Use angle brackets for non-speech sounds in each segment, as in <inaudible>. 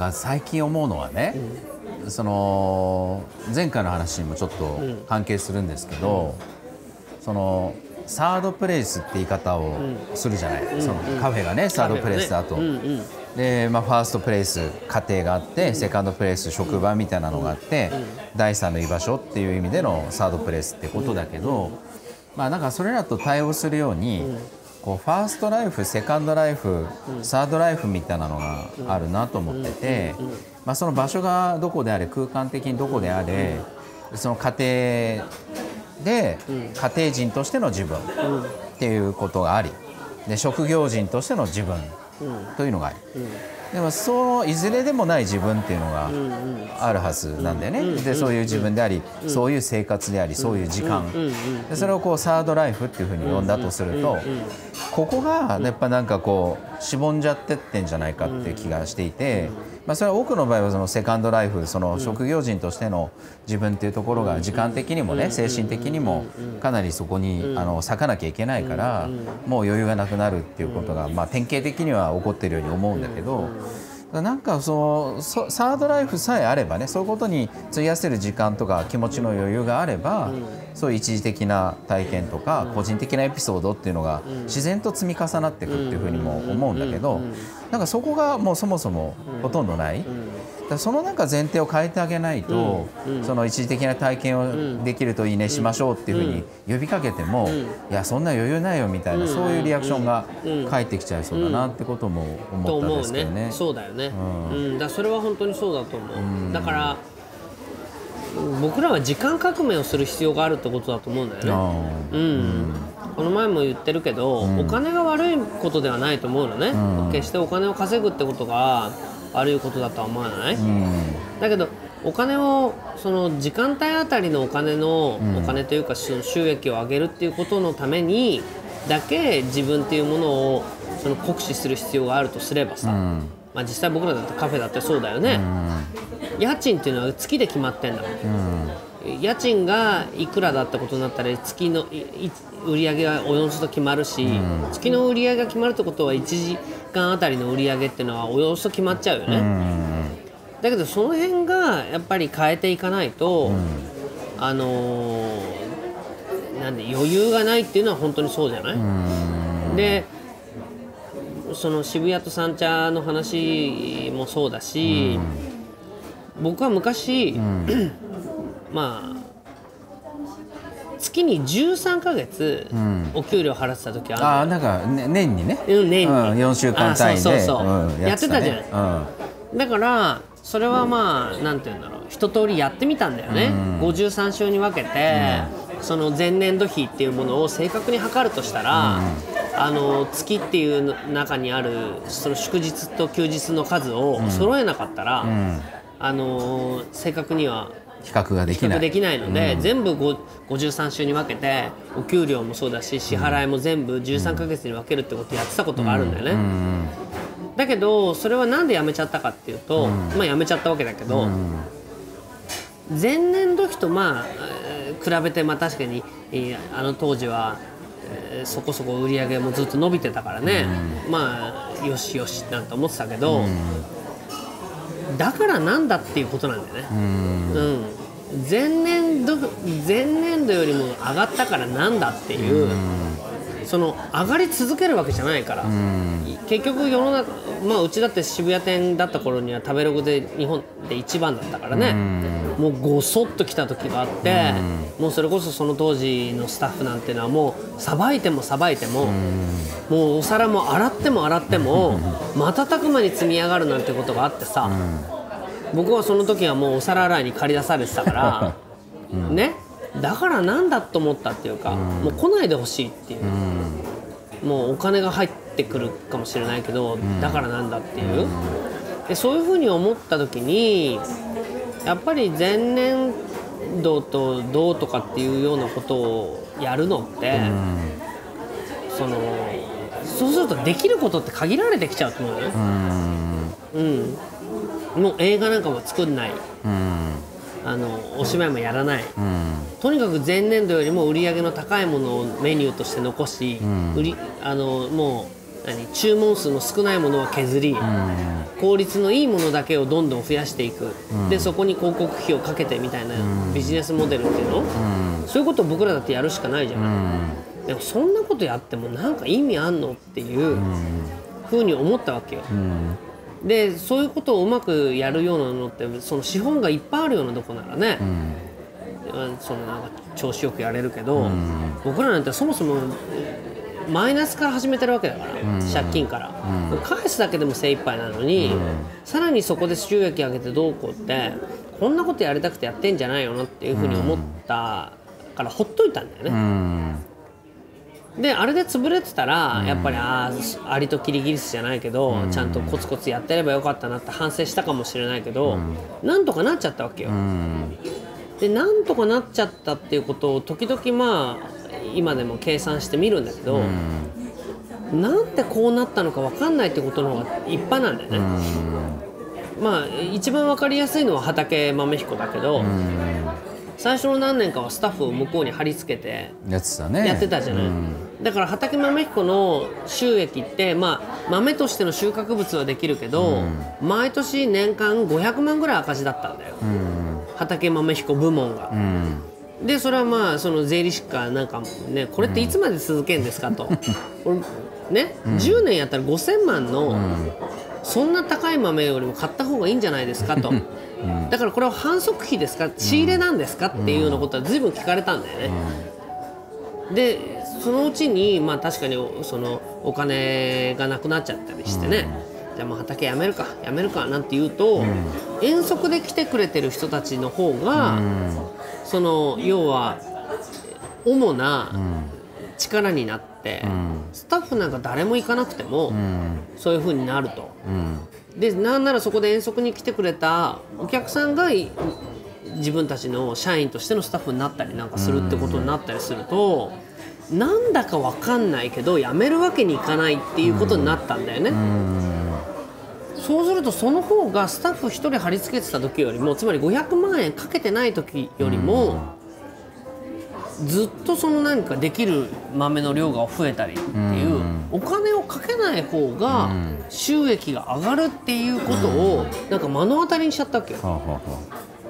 か最近思うのはね、その前回の話にもちょっと関係するんですけど、そのサードプレイスって言い方をするじゃない、そのカフェがねサードプレイスだと。でまあ、ファーストプレイス家庭があって、セカンドプレイス職場みたいなのがあって、第三の居場所っていう意味でのサードプレイスってことだけど、まあ、なんかそれらと対応するように、こうファーストライフセカンドライフ、サードライフみたいなのがあるなと思ってて、まあ、その場所がどこであれ空間的にどこであれ、その家庭で家庭人としての自分っていうことがありで職業人としての自分というのがあり。でもそういずれでもない自分っていうのがあるはずなんだよね、でそういう自分であり、そういう生活でありそういう時間、でそれをこうサードライフっていうふうに呼んだとすると、ここがやっぱなんかこうしぼんじゃってってんじゃないかって気がしていて、まあ、それは多くの場合はそのセカンドライフその職業人としての自分っていうところが時間的にもね精神的にもかなりそこにあの割かなきゃいけないからもう余裕がなくなるっていうことがまあ典型的には起こってるように思うんだけど。なんかそのサードライフさえあればねそういうことに費やせる時間とか気持ちの余裕があれば、そういう一時的な体験とか、個人的なエピソードっていうのが自然と積み重なっていくっていうふうにも思うんだけど、なんかそこがもうそもそもほとんどない。そのなんか前提を変えてあげないと、その一時的な体験をできるといいねしましょうっていうふうに呼びかけても、いやそんな余裕ないよみたいな、そういうリアクションが返ってきちゃいそうだなってことも思ったんですけどね。そうだよね、うん。だそれは本当にそうだと思う、だから僕らは時間革命をする必要があるってことだと思うんだよね。うん、この前も言ってるけど、お金が悪いことではないと思うのね、決してお金を稼ぐってことが悪いことだとは思わない、だけどお金をその時間帯あたりのお金の、お金というか収益を上げるっていうことのためにだけ自分っていうものをその酷使する必要があるとすればさ、まあ、実際僕らだってカフェだってそうだよね、家賃っていうのは月で決まってんだもん、家賃がいくらだったことになったら月の売り上げがおよそと決まるし、月の売り上げが決まるってことは1時間あたりの売り上げっていうのはおよそ決まっちゃうよね、だけどその辺がやっぱり変えていかないと、あのー、なんで余裕がないっていうのは本当にそうじゃない、でその渋谷と三茶の話もそうだし、うん、僕は昔、うん、まあ月に13か月お給料払ってた時ある、うん、あなんか、ね、年にね、うん、年に、うん、4週間単位で。そうそうそう、やってたじゃん、だからそれはまあなんて言うんだろう。一通りやってみたんだよね、うん、53週に分けて、その前年度比っていうものを正確に測るとしたら、あの月っていう中にあるその祝日と休日の数を揃えなかったら、うん、あの正確には比較ができない。できないので、うん、全部53週に分けてお給料もそうだし支払いも全部13か月に分けるってことをやってたことがあるんだよね、うん、だけどそれは何でやめちゃったかっていうと、まあやめちゃったわけだけど、前年度比とまあ比べてまあ確かにあの当時はえー、そこそこ売り上げもずっと伸びてたからね、うん、まあよしよしなんて思ってたけど、うん、だからなんだっていうことなんだよね。うん、うん、前年度前年度よりも上がったからなんだっていう、その上がり続けるわけじゃないから、結局世の中、まあ、うちだって渋谷店だった頃には食べログで日本で一番だったからね、もうごそっと来た時があって、もうそれこそその当時のスタッフなんていうのはもうさばいてもさばいても、もうお皿も洗っても洗っても瞬く間に積み上がるなんてことがあってさ、僕はその時はもうお皿洗いに借り出されてたから、<laughs> ね。だからなんだと思ったっていうか、もう来ないでほしいっていう、もうお金が入ってくるかもしれないけど、だからなんだっていう、でそういうふうに思った時にやっぱり前年度とどうとかっていうようなことをやるのって、そのそうするとできることって限られてきちゃうと思うよ、うん、もう映画なんかも作んない、あのお芝居もやらない、うん、とにかく前年度よりも売り上げの高いものをメニューとして残し、うん、売りあのもう何注文数の少ないものは削り、効率のいいものだけをどんどん増やしていく、でそこに広告費をかけてみたいなビジネスモデルっていうの、そういうことを僕らだってやるしかないじゃない、でもそんなことやってもなんか意味あんのっていうふうに思ったわけよ、でそういうことをうまくやるようなのってその資本がいっぱいあるようなとこならね、うん。そのなんか調子よくやれるけど、僕らなんてそもそもマイナスから始めてるわけだから、借金から、返すだけでも精一杯なのに、さらにそこで収益上げてどうこうってこんなことやりたくてやってんじゃないよなっていうふうに思ったからほっといたんだよね。であれで潰れてたら、やっぱりああアリとキリギリスじゃないけど、ちゃんとコツコツやってればよかったなって反省したかもしれないけど、なんとかなっちゃったわけよ。でなんとかなっちゃったっていうことを時々まあ今でも計算してみるんだけど、なんでこうなったのか分かんないってことの方が一般なんだよね。まあ一番分かりやすいのは畠豆彦だけど、最初の何年かはスタッフを向こうに貼り付けてやってたじゃない、うん、だから畠豆彦の収益ってまあ豆としての収穫物はできるけど、うん、毎年年間500万ぐらい赤字だったんだよ、うん、畠豆彦部門が。でそれはまあその税理士かなんかねこれっていつまで続けんですかと、ね、うん、10年やったら5000万の、そんな高い豆よりも買った方がいいんじゃないですかと。だからこれは反則費ですか仕入れなんですかっていうようなことは随分聞かれたんだよね。でそのうちにまあ確かにそのお金がなくなっちゃったりしてね、じゃあもう畑やめるかやめるかなんて言うと、遠足で来てくれてる人たちの方が、その要は主な力になって、スタッフなんか誰も行かなくても、そういうふうになると。でなんならそこで遠足に来てくれたお客さんが自分たちの社員としてのスタッフになったりなんかするってことになったりするとなんだか分かんないけど辞めるわけにいかないっていうことになったんだよね。そうするとその方がスタッフ1人貼り付けてた時よりもつまり500万円かけてない時よりもずっとその何かできる豆の量が増えたりっていうお金をかけない方が収益が上がるっていうことをなんか目の当たりにしちゃったわけよ。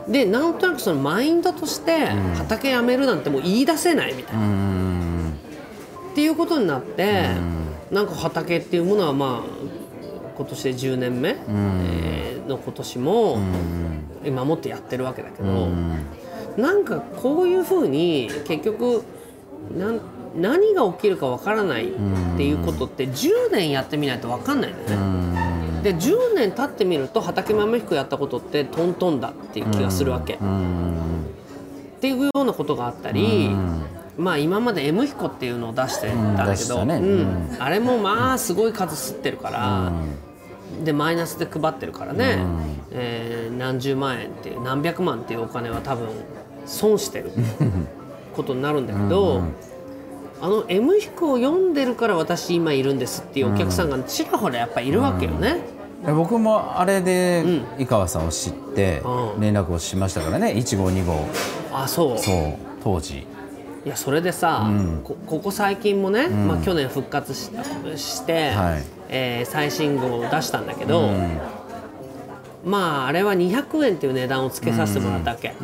でなんとなくそのマインドとして畑辞めるなんてもう言い出せないみたいな。っていうことになってなんか畑っていうものはまあ今年で10年目、えの今年も今もってやってるわけだけど。なんかこういうふうに結局なん何が起きるかわからないっていうことって10年やってみないと分かんないんだよね。で10年経ってみると畠豆彦やったことってトントンだっていう気がするわけ。っていうようなことがあったり。まあ今まで M 彦っていうのを出してたんだけど、ね。うん、あれもまあすごい数吸ってるから、でマイナスで配ってるからね、うん、えー、何十万円っていう何百万っていうお金は多分損してる <laughs> ことになるんだけどうん、あの M 彦を読んでるから私今いるんですっていうお客さんがちらほらやっぱりいるわけよね。うん、僕もあれで井川さんを知って連絡をしましたからね。1号2号。あそう。そう当時。いやそれでさ、うん、ここ最近もね、うん、まあ、去年復活しして、はい、えー、最新号を出したんだけど、うん、まああれは200円っていう値段をつけさせてもらったわけ、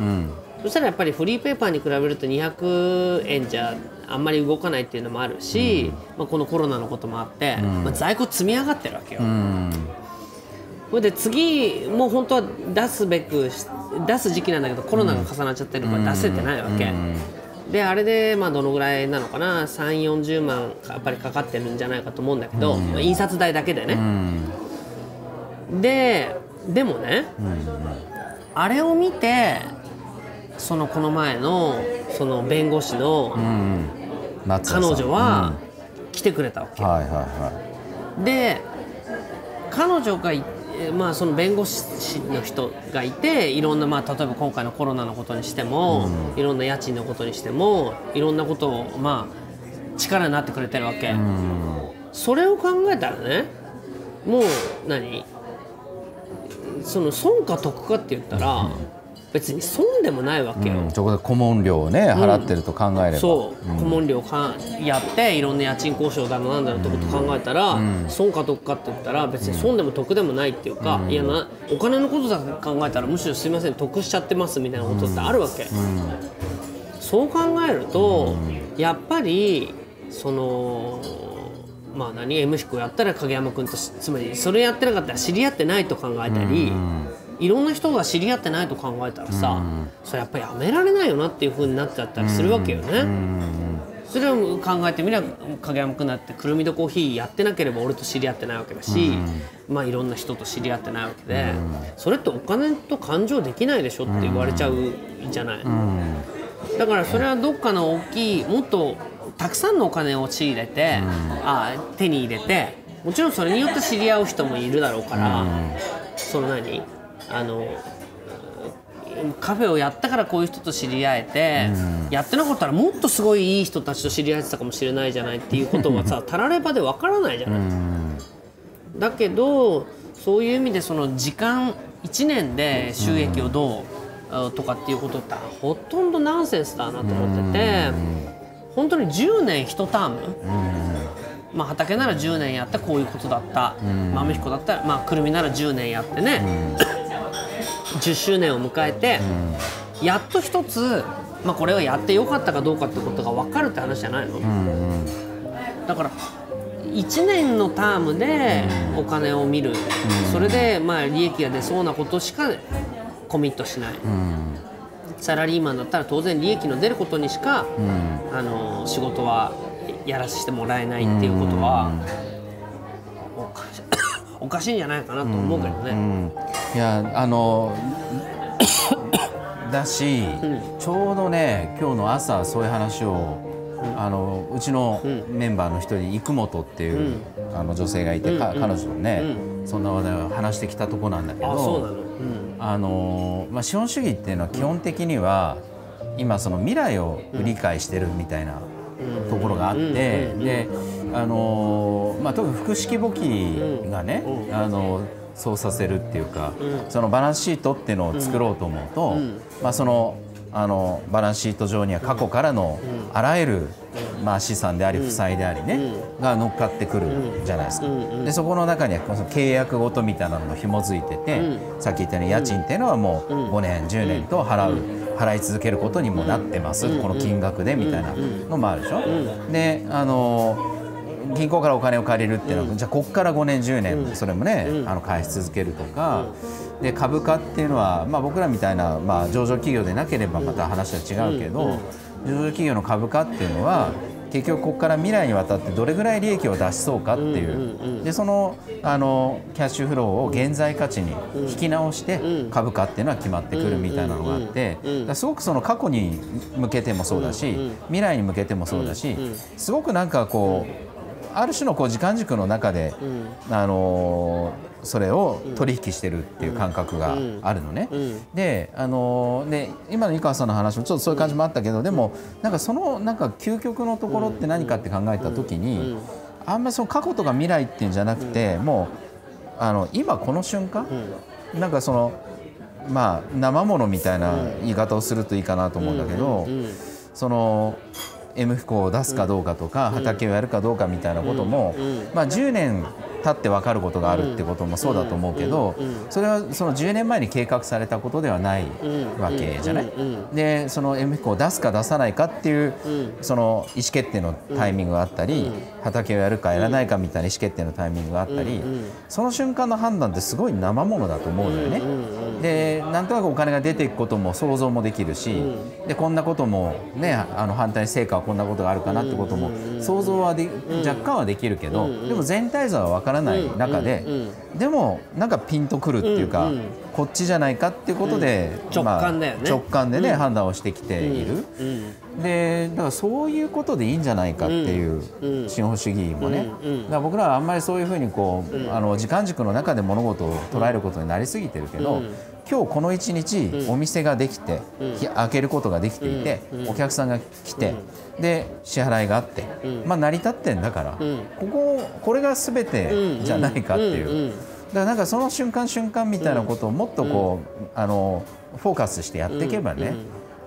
そしたらやっぱりフリーペーパーに比べると200円じゃあんまり動かないっていうのもあるし、まあ、このコロナのこともあって、まあ、在庫積み上がってるわけよ。それで次もう本当は出すべく出す時期なんだけどコロナが重なっちゃってるから出せてないわけ。であれでまあどのぐらいなのかな？3 4 0万やっぱりかかってるんじゃないかと思うんだけど、まあ、印刷代だけでね。ででもね、あれを見てそのこの前のその弁護士の彼女は来てくれたわけ、はいはいはい、で彼女がまあ、その弁護士の人がいていろんな、まあ、例えば今回のコロナのことにしても、いろんな家賃のことにしてもいろんなことを、まあ、力になってくれてるわけ、それを考えたらねもう何？その損か得かって言ったら、別に損でもないわけよ、うん、そこで顧問料をね払ってると考えれば、そう、顧問料かやっていろんな家賃交渉だのなんだろうってこと考えたら、損か得かって言ったら別に損でも得でもないっていうか、いやなお金のことだけ考えたらむしろすいません得しちゃってますみたいなことってあるわけ、そう考えると、やっぱりそのまあ何 M 彦やったら影山君としつまりそれやってなかったら知り合ってないと考えたり、いろんな人が知り合ってないと考えたらさ、それやっぱりやめられないよなっていうふうになっちゃったりするわけよね。それを考えてみれば影山君だってくるみとコーヒーやってなければ俺と知り合ってないわけだし、まあいろんな人と知り合ってないわけで、それってお金と感情できないでしょって言われちゃうじゃない？だからそれはどっかの大きいもっとたくさんのお金を仕入れて、あ手に入れてもちろんそれによって知り合う人もいるだろうから、その何？あのカフェをやったからこういう人と知り合えて、やってなかったらもっとすごいいい人たちと知り合えてたかもしれないじゃないっていうことはさたらればでわからないじゃない。だけどそういう意味でその時間1年で収益をどう、あとかっていうことってほとんどナンセンスだなと思ってて、本当に10年1ターム、まあ、畑なら10年やってこういうことだった、豆彦だったら、まあ、くるみなら10年やってね、10周年を迎えて、やっと一つ、まあ、これをやってよかったかどうかってことが分かるって話じゃないの、だから1年のタームでお金を見る、それでまあ利益が出そうなことしかコミットしない、サラリーマンだったら当然利益の出ることにしか、あの仕事はやらせてもらえないっていうことは、おかしい。<coughs> んじゃないかなと思うけどね。いやあの <coughs> だし、ちょうどね今日の朝そういう話を、あのうちのメンバーの一人生本っていう、あの女性がいて、か彼女のね、そんな話題を話してきたとこなんだけどあの。まあ、資本主義っていうのは基本的には今その未来を理解してるみたいなところがあってであの、まあ、特に複式簿記がねあのそうさせるっていうかそのバランスシートっていうのを作ろうと思うとまあそのあのバランスシート上には過去からのあらゆる、まあ、資産であり負債でありね、が乗っかってくるじゃないですか。でそこの中にはその契約ごとみたいなのが紐づいてて、さっき言ったように家賃っていうのはもう5年10年と払う、払い続けることにもなってます、この金額でみたいなのもあるでしょ。であの銀行からお金を借りるっていうのは、じゃあここから5年10年、それもね、あの返し続けるとか、で株価っていうのは、まあ、僕らみたいな、まあ、上場企業でなければまた話は違うけど、上場企業の株価っていうのは結局ここから未来にわたってどれぐらい利益を出しそうかっていう、でそのあのキャッシュフローを現在価値に引き直して株価っていうのは決まってくるみたいなのがあって、すごくその過去に向けてもそうだし、未来に向けてもそうだし、すごくなんかこうある種のこう時間軸の中で、あのそれを取引してるっていう感覚があるのね。で,、あので今の井川さんの話もちょっとそういう感じもあったけどでもなんかそのなんか究極のところって何かって考えた時に、あんまりその過去とか未来っていうんじゃなくて、もうあの今この瞬間、なんかそのまあ生ものみたいな言い方をするといいかなと思うんだけど、その M 服を出すかどうかとか、畑をやるかどうかみたいなことも、まあ、10年経って分かることがあるってこともそうだと思うけど、それはその10年前に計画されたことではないわけじゃない。でその M 服を出すか出さないかっていう、その意思決定のタイミングがあったり、畑をやるかやらないかみたいな意思決定のタイミングがあったり、その瞬間の判断ってすごい生ものだと思うのよね。でなんとなくお金が出ていくことも想像もできるし、でこんなこともねあの反対に成果はこんなことがあるかなってことも想像はで若干はできるけど、でも全体像は分からない中で、でもなんかピンとくるっていうか、こっちじゃないかっていうことで、直感だよね。まあ、直感でね、判断をしてきている。でだからそういうことでいいんじゃないかっていう資本主義もね、だから僕らはあんまりそういうふうにこう、あの時間軸の中で物事を捉えることになりすぎてるけど、今日この1日お店ができて、開けることができていて、お客さんが来て、で支払いがあって、まあ成り立ってんだから、こここれが全てじゃないかっていう。だからなんかその瞬間瞬間みたいなことをもっとこう、あのフォーカスしてやっていけばね、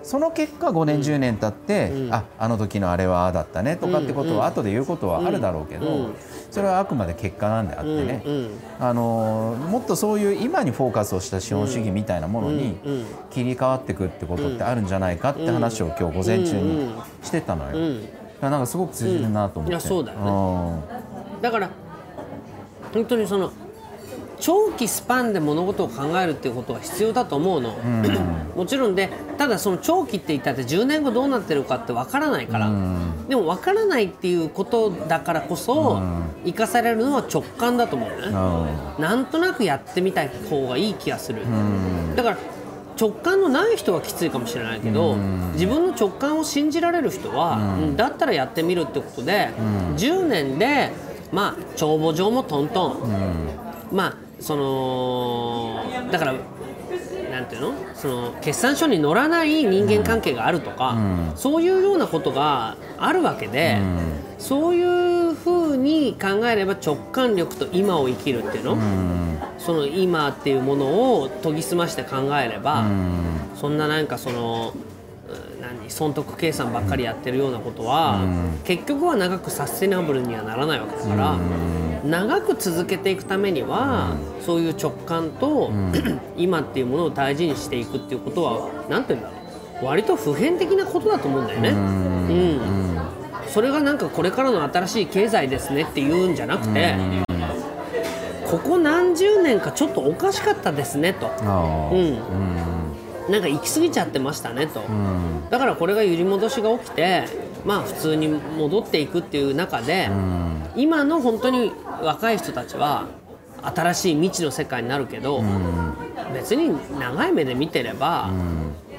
その結果5年10年経って、ああの時のあれはああだったねとかってことは後で言うことはあるだろうけど、うん。それはあくまで結果なんであってね、うんあのもっとそういう今にフォーカスをした資本主義みたいなものにうんうん。切り替わっていくってことってあるんじゃないかって話を今日午前中にしてたのよ。なんかすごく通じるなと思って、うん。いやそうだよね。ねだから本当にその長期スパンで物事を考えるっていうことは必要だと思うの、もちろんでただその長期って言ったって10年後どうなってるかってわからないから、でもわからないっていうことだからこそ、生かされるのは直感だと思うね、なんとなくやってみたい方がいい気がする、だから直感のない人はきついかもしれないけど、自分の直感を信じられる人は、うん。だったらやってみるってことで、10年でまあ帳簿上もトントン、まあそのだからなんていうの？その決算書に載らない人間関係があるとか、そういうようなことがあるわけで、そういうふうに考えれば直感力と今を生きるっていうの、その今っていうものを研ぎ澄まして考えれば、そんななんかそのう何損得計算ばっかりやってるようなことは、結局は長くサステナブルにはならないわけだから、長く続けていくためには、そういう直感と、今っていうものを大事にしていくっていうことは何て言うんだろう。割と普遍的なことだと思うんだよね。うん。それがなんかこれからの新しい経済ですねって言うんじゃなくて、ここ何十年かちょっとおかしかったですねと。うんなんか行き過ぎちゃってましたねと、だからこれが揺り戻しが起きてまあ普通に戻っていくっていう中で、今の本当に若い人たちは新しい未知の世界になるけど、別に長い目で見てれば、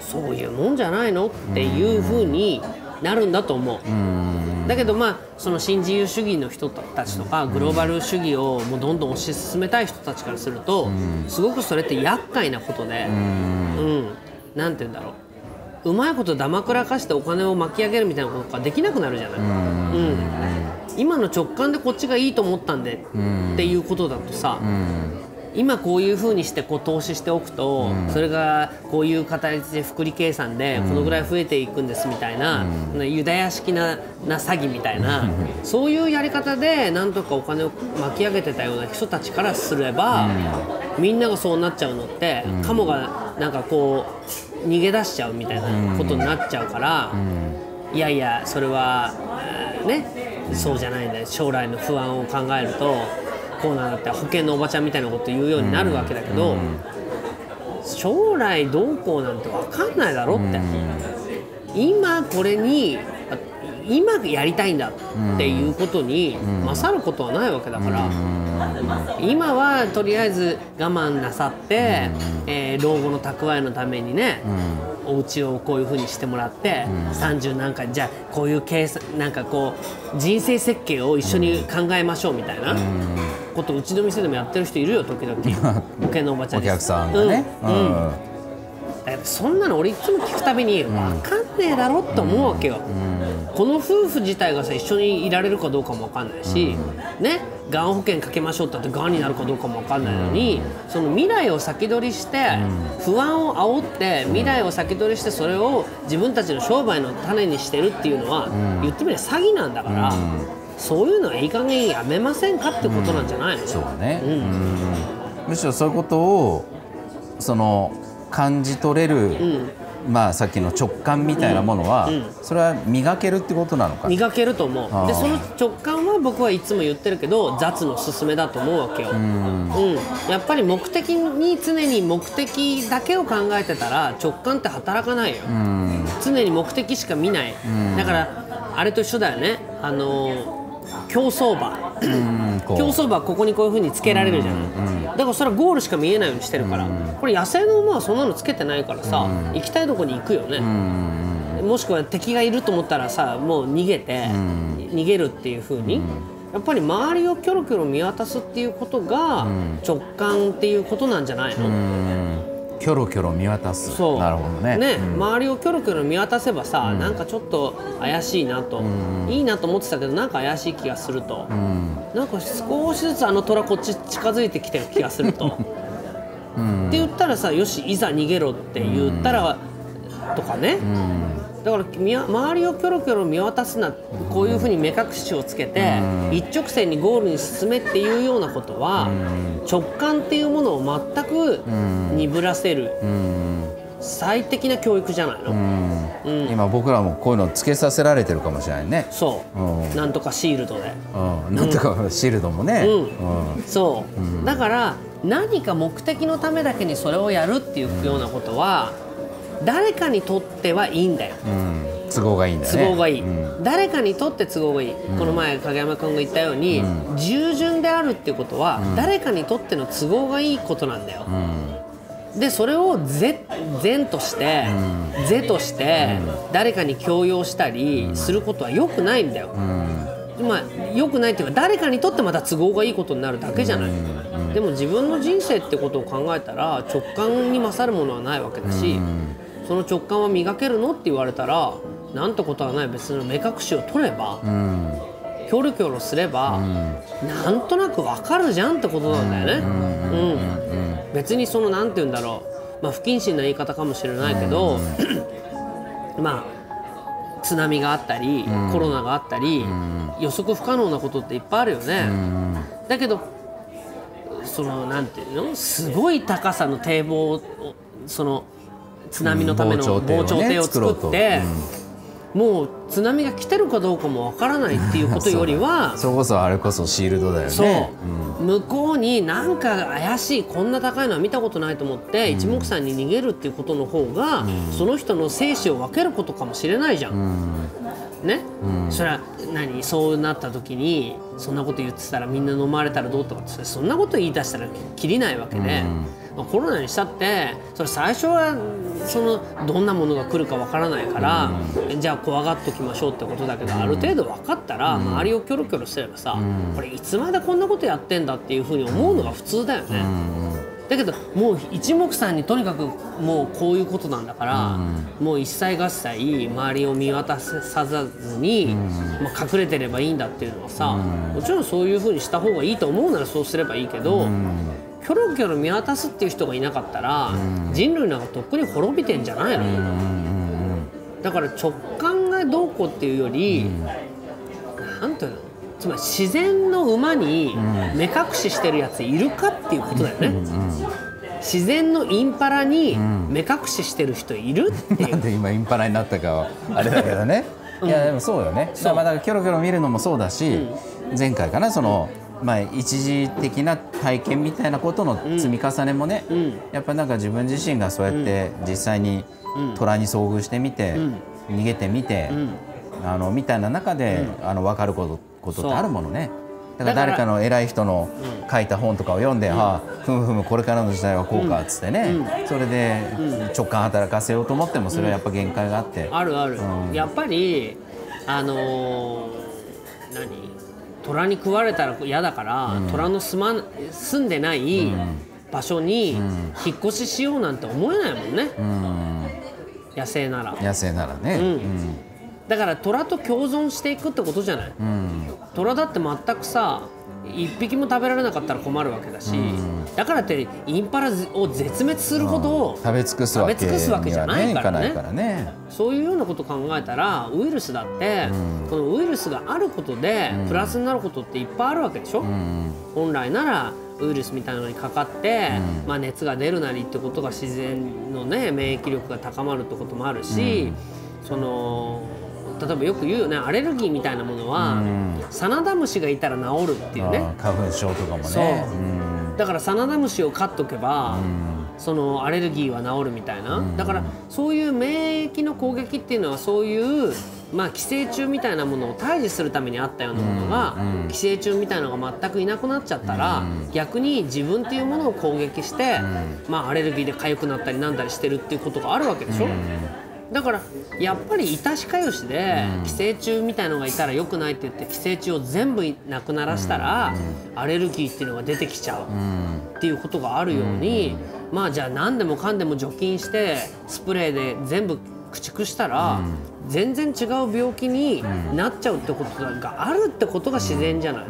そういうもんじゃないのっていう風になるんだと思う。だけどまあその新自由主義の人たちとかグローバル主義をもうどんどん推し進めたい人たちからするとすごくそれって厄介なことで、うん、なんて言うんだろう。うまいことだまくらかしてお金を巻き上げるみたいなことができなくなるじゃない、うん。今の直感でこっちがいいと思ったんでっていうことだとさ、今こういうふうにしてこう投資しておくと、それがこういう形で複利計算でこのぐらい増えていくんですみたいな、ユダヤ式なな詐欺みたいな、そういうやり方でなんとかお金を巻き上げてたような人たちからすれば、みんながそうなっちゃうのって、カモがなんかこう逃げ出しちゃうみたいなことになっちゃうから、いやいやそれはえーねそうじゃないんだよ。将来の不安を考えるとこうなんだって保険のおばちゃんみたいなこと言うようになるわけだけど、将来どうこうなんて分かんないだろって、今これにあ今やりたいんだっていうことに勝ることはないわけだから、今はとりあえず我慢なさって、えー老後の蓄えのためにね、お家をこういうふうにしてもらって、30何回じゃあこういう計算なんかこう人生設計を一緒に考えましょうみたいなことうちの店でもやってる人いるよ時々。保険のおばちゃんにお客さんがね。うん。うん。そんなの俺いつも聞くたびに分かんねえだろって思うわけよ、この夫婦自体がさ一緒にいられるかどうかも分かんないし、ねがん保険かけましょうって言ってがんになるかどうかも分かんないのに、その未来を先取りして、不安を煽って未来を先取りしてそれを自分たちの商売の種にしてるっていうのは、言ってみれば詐欺なんだから、そういうのはいい加減やめませんかってことなんじゃないの、そうね、うん。むしろそういうことをその感じ取れる、まあさっきの直感みたいなものは、それは磨けるってことなのかな。磨けると思う。でその直感は僕はいつも言ってるけど雑の勧めだと思うわけよ、うん。やっぱり目的に常に目的だけを考えてたら直感って働かないよ、常に目的しか見ない、だからあれと一緒だよね。あのー競走馬。競走馬はここにこういう風につけられるじゃない、だからそれはゴールしか見えないようにしてるから、これ野生の馬はそんなのつけてないからさ、行きたいとこに行くよね、もしくは敵がいると思ったらさもう逃げて、逃げるっていう風に、やっぱり周りをキョロキョロ見渡すっていうことが直感っていうことなんじゃないの、キョロキョロ見渡す。そう。なるほどね。うん。周りをキョロキョロ見渡せばさ、なんかちょっと怪しいなと、いいなと思ってたけどなんか怪しい気がすると、なんか少しずつあの虎こっち近づいてきてる気がすると。<laughs> って言ったらさよしいざ逃げろって言ったら、とかね、だから周りをキョロキョロ見渡すなこういうふうに目隠しをつけて、一直線にゴールに進めっていうようなことは、直感っていうものを全く鈍らせる、最適な教育じゃないの、今僕らもこういうのつけさせられてるかもしれないね。そう、うん。なんとかシールドで。うん。なんとかシールドもね。うん。そう、だから何か目的のためだけにそれをやるっていうようなことは誰かにとってはいいんだよ。うん。うん都合がいいんだね。都合がいい、うん。誰かにとって都合がいい、この前影山君が言ったように、従順であるっていうことは、誰かにとっての都合がいいことなんだよ、でそれを善善として、是として誰かに強要したりすることは良くないんだよ、まあ良くないっていうか誰かにとってまた都合がいいことになるだけじゃない、でも自分の人生ってことを考えたら直感に勝るものはないわけだし、その直感は磨けるの？って言われたらなんてことはない。別の目隠しを取れば、キョロキョロすれば、なんとなくわかるじゃんってことなんだよね。うん。別にそのなんて言うんだろう、まあ、不謹慎な言い方かもしれないけど、まあ津波があったり、コロナがあったり、予測不可能なことっていっぱいあるよね。だけどそのなんていうの？すごい高さの堤防をその津波のためのうん防潮堤を作って、もう津波が来てるかどうかもわからないっていうことよりは <laughs> それこそあれこそシールドだよね。そう、向こうになんか怪しいこんな高いのは見たことないと思って、一目散に逃げるっていうことの方が、その人の生死を分けることかもしれないじゃん。ね、それは何？そうなった時にそんなこと言ってたらみんな飲まれたらどうとかってそんなこと言い出したらきりないわけで、まあ、コロナにしたってそれ最初はそのどんなものが来るかわからないから、じゃあ怖がっときましょうってことだけど、ある程度分かったら、周りをキョロキョロすればさ、これいつまでこんなことやってんだっていうふうに思うのが普通だよね。だけどもう一目散にとにかくもうこういうことなんだから、もう一切合切周りを見渡さずに、まあ、隠れてればいいんだっていうのはさ、もちろんそういうふうにした方がいいと思うならそうすればいいけど、キョロキョロ見渡すっていう人がいなかったら、人類なんかとっくに滅びてんじゃないの、だから直感がどうこうっていうより、なんていうの？つまり自然の馬に目隠ししてるやついるかっていうことだよね、自然のインパラに目隠ししてる人いるっていなんう、で今インパラになったかはあれだけどね。いやでもそうよね。だからまあだからキョロキョロ見るのもそうだし、前回かなその、まあ、一時的な体験みたいなことの積み重ねもね、ん。やっぱなんか自分自身がそうやって実際に虎に遭遇してみて、逃げてみて、あのみたいな中で、あの分かることことってあるものね。だから誰かの偉い人の書いた本とかを読んで、はあ、ふむふむこれからの時代はこうかっつってね、それで直感働かせようと思ってもそれはやっぱ限界があって、あるある、うん。やっぱりあのー何？虎に食われたら嫌だから、虎の住ま住んでない場所に引っ越ししようなんて思えないもんね、野生なら。野生ならね、うん。だから虎と共存していくってことじゃない、虎だって全くさ一匹も食べられなかったら困るわけだし、だからってインパラを絶滅するほど、食べ尽くすわけ食べ尽くすわけじゃないからね。かないからね。そういうようなことを考えたらウイルスだって、このウイルスがあることでプラスになることっていっぱいあるわけでしょ、本来ならウイルスみたいなのにかかって、まあ、熱が出るなりってことが自然のね免疫力が高まるってこともあるし、その例えばよく言うよねアレルギーみたいなものは、サナダムシがいたら治るっていうね、花粉症とかもそう。ねだからサナダムシを飼っとけば、そのアレルギーは治るみたいな、だからそういう免疫の攻撃っていうのはそういう、まあ、寄生虫みたいなものを退治するためにあったようなものが、寄生虫みたいなのが全くいなくなっちゃったら、逆に自分っていうものを攻撃して、まあ、アレルギーで痒くなったりなんだりしてるっていうことがあるわけでしょ、だからやっぱりいたしかよしで寄生虫みたいのがいたら良くないって言って寄生虫を全部なくならしたらアレルギーっていうのが出てきちゃうっていうことがあるようにまあじゃあ何でもかんでも除菌してスプレーで全部駆逐したら全然違う病気になっちゃうってことがあるってことが自然じゃない。